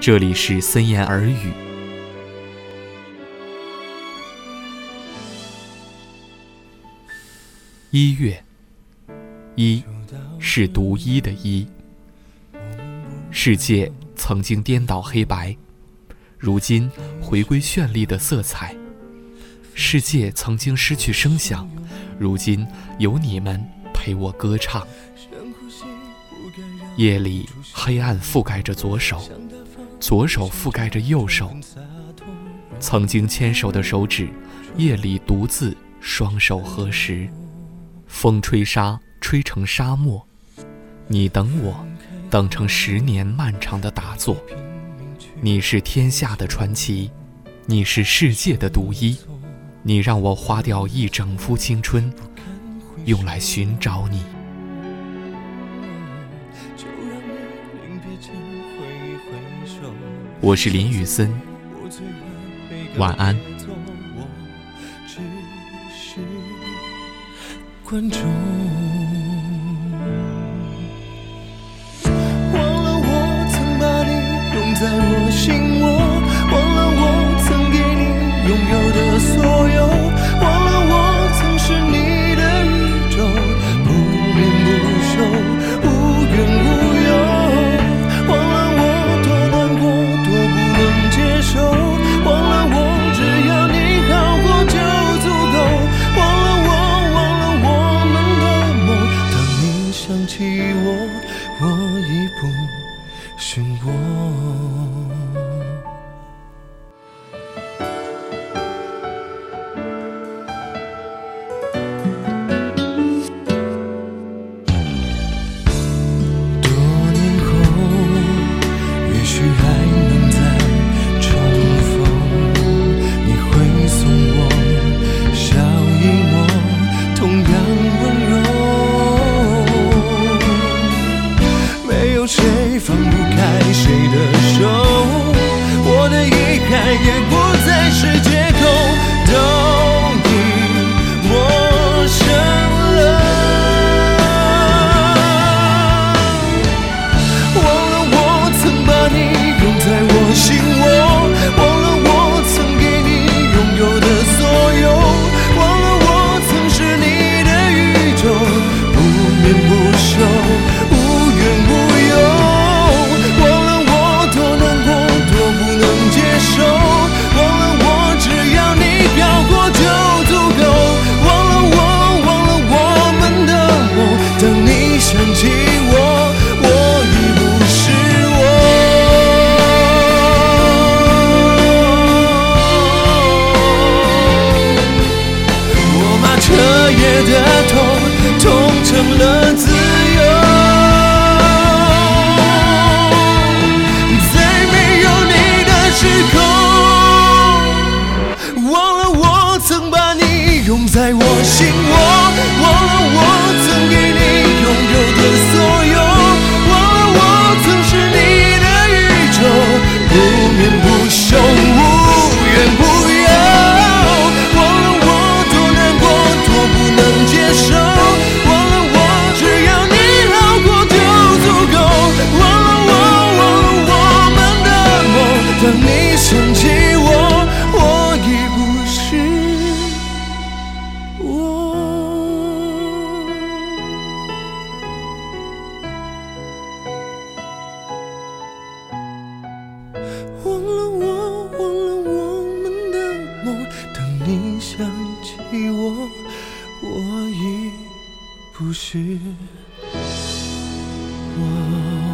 这里是森言耳语。一月，一是独一的一。世界曾经颠倒黑白，如今回归绚丽的色彩。世界曾经失去声响，如今有你们陪我歌唱。夜里黑暗覆盖着左手，左手覆盖着右手。曾经牵手的手指，夜里独自双手合十。风吹沙，吹成沙漠。你等我，等成十年漫长的打坐。你是天下的传奇，你是世界的独一。你让我花掉一整副青春，用来寻找你。我是林雨森，晚安。观众，忘了我曾把你拥在我心窝，忘了我曾给你拥有的所有。我我已不是我。我心窝，忘了我曾给你拥有的所有，忘了我曾是你的宇宙，不眠不休，无怨无尤。忘了我多难过，多不能接受，忘了我只要你好过就足够，忘了我，忘了我们的梦，当你想起。你想起我，我已不是我。